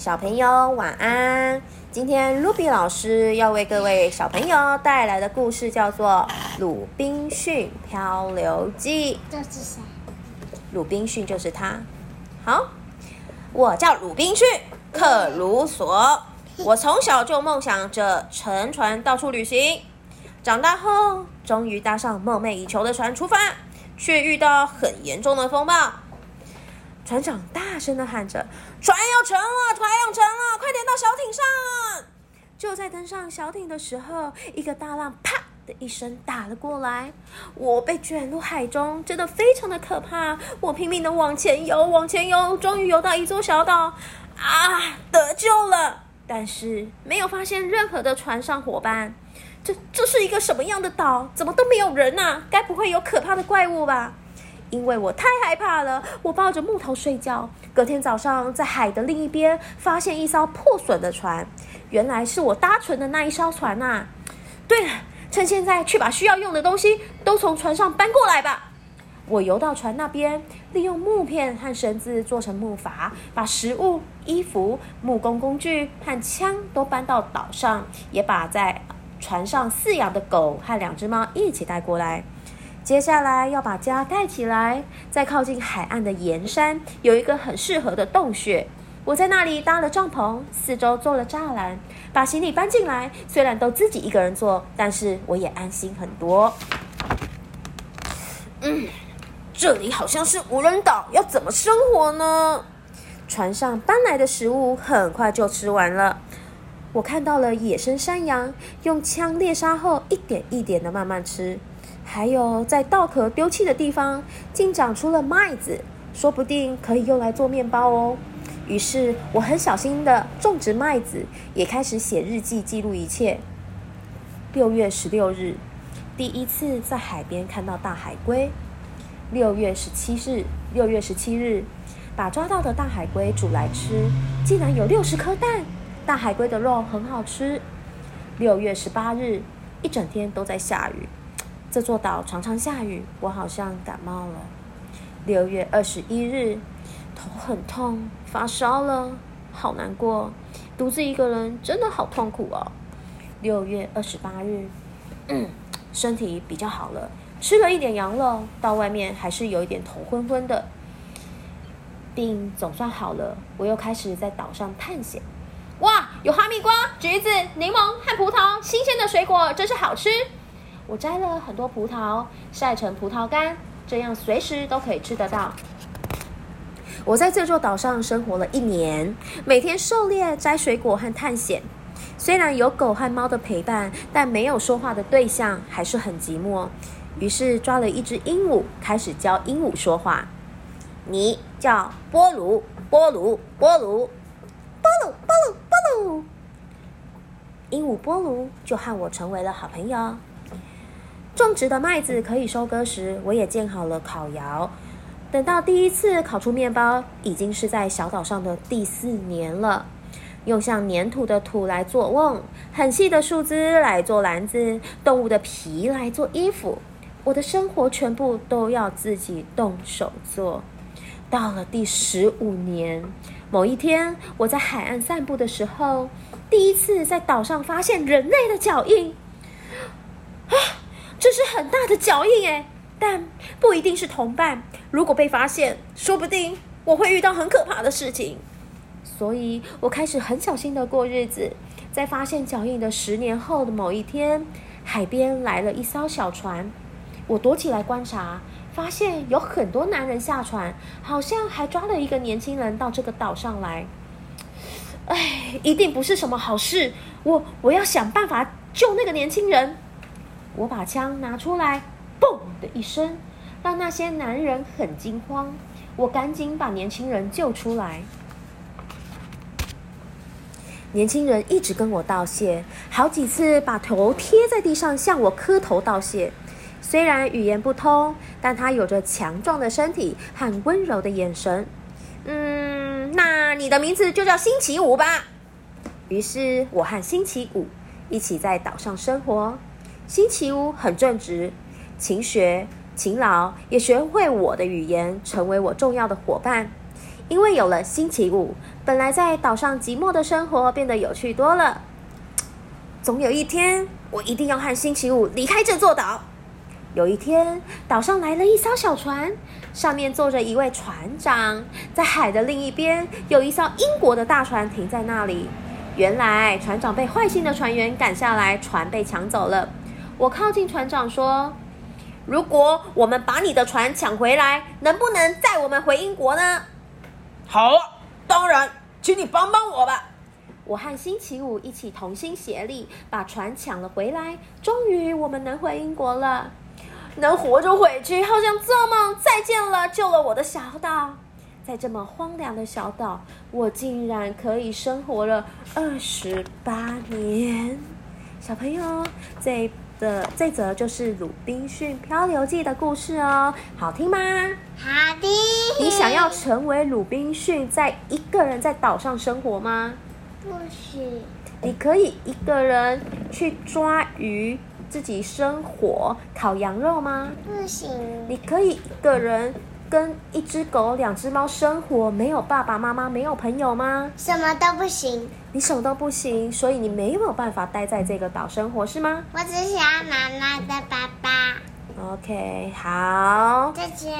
小朋友晚安。今天 Ruby 老师要为各位小朋友带来的故事叫做《鲁滨逊漂流记》。这是谁？鲁滨逊就是他。好，我叫鲁滨逊·克鲁索。我从小就梦想着乘船到处旅行。长大后，终于搭上梦寐以求的船出发，却遇到很严重的风暴。船长大声的喊着：“船要沉了，船要沉了，快点到小艇上！”就在登上小艇的时候，一个大浪啪的一声打了过来，我被卷入海中，真的非常的可怕。我拼命的往前游，往前游，终于游到一座小岛，啊，得救了！但是没有发现任何的船上伙伴。这这是一个什么样的岛？怎么都没有人呐？该不会有可怕的怪物吧？因为我太害怕了，我抱着木头睡觉。隔天早上，在海的另一边发现一艘破损的船，原来是我搭乘的那一艘船呐。对了，趁现在去把需要用的东西都从船上搬过来吧。我游到船那边，利用木片和绳子做成木筏，把食物、衣服、木工工具和枪都搬到岛上，也把在船上饲养的狗和两只猫一起带过来。接下来要把家盖起来，在靠近海岸的岩山有一个很适合的洞穴。我在那里搭了帐篷，四周做了栅栏，把行李搬进来。虽然都自己一个人做，但是我也安心很多。嗯，这里好像是无人岛，要怎么生活呢？船上搬来的食物很快就吃完了。我看到了野生山羊，用枪猎杀后，一点一点的慢慢吃。还有，在稻壳丢弃的地方，竟长出了麦子，说不定可以用来做面包哦。于是，我很小心的种植麦子，也开始写日记记录一切。六月十六日，第一次在海边看到大海龟。六月十七日，六月十七日，把抓到的大海龟煮来吃，竟然有六十颗蛋。大海龟的肉很好吃。六月十八日，一整天都在下雨。这座岛常常下雨，我好像感冒了。六月二十一日，头很痛，发烧了，好难过。独自一个人真的好痛苦哦。六月二十八日，嗯，身体比较好了，吃了一点羊肉，到外面还是有一点头昏昏的。病总算好了，我又开始在岛上探险。哇，有哈密瓜、橘子、柠檬和葡萄，新鲜的水果真是好吃。我摘了很多葡萄，晒成葡萄干，这样随时都可以吃得到。我在这座岛上生活了一年，每天狩猎、摘水果和探险。虽然有狗和猫的陪伴，但没有说话的对象，还是很寂寞。于是抓了一只鹦鹉，开始教鹦鹉说话。你叫波鲁，波鲁，波鲁，波鲁，波鲁，波鲁。鹦鹉波鲁就和我成为了好朋友。种植的麦子可以收割时，我也建好了烤窑。等到第一次烤出面包，已经是在小岛上的第四年了。用像粘土的土来做瓮，很细的树枝来做篮子，动物的皮来做衣服。我的生活全部都要自己动手做。到了第十五年，某一天，我在海岸散步的时候，第一次在岛上发现人类的脚印。啊！这是很大的脚印诶，但不一定是同伴。如果被发现，说不定我会遇到很可怕的事情。所以我开始很小心的过日子。在发现脚印的十年后的某一天，海边来了一艘小船，我躲起来观察，发现有很多男人下船，好像还抓了一个年轻人到这个岛上来。哎，一定不是什么好事。我我要想办法救那个年轻人。我把枪拿出来，嘣的一声，让那些男人很惊慌。我赶紧把年轻人救出来。年轻人一直跟我道谢，好几次把头贴在地上向我磕头道谢。虽然语言不通，但他有着强壮的身体和温柔的眼神。嗯，那你的名字就叫星期五吧。于是我和星期五一起在岛上生活。星期五很正直、勤学、勤劳，也学会我的语言，成为我重要的伙伴。因为有了星期五，本来在岛上寂寞的生活变得有趣多了。总有一天，我一定要和星期五离开这座岛。有一天，岛上来了一艘小船，上面坐着一位船长。在海的另一边，有一艘英国的大船停在那里。原来，船长被坏心的船员赶下来，船被抢走了。我靠近船长说：“如果我们把你的船抢回来，能不能载我们回英国呢？”好，当然，请你帮帮我吧。我和星期五一起同心协力，把船抢了回来。终于，我们能回英国了。能活着回去，好像做梦。再见了，救了我的小岛。在这么荒凉的小岛，我竟然可以生活了二十八年。小朋友，这的这则就是《鲁滨逊漂流记》的故事哦，好听吗？好听。你想要成为鲁滨逊，在一个人在岛上生活吗？不行。你可以一个人去抓鱼。自己生火烤羊肉吗？不行。你可以一个人跟一只狗、两只猫生活，没有爸爸妈妈，没有朋友吗？什么都不行。你什么都不行，所以你没有办法待在这个岛生活，是吗？我只想要妈妈的爸爸。OK，好。再见。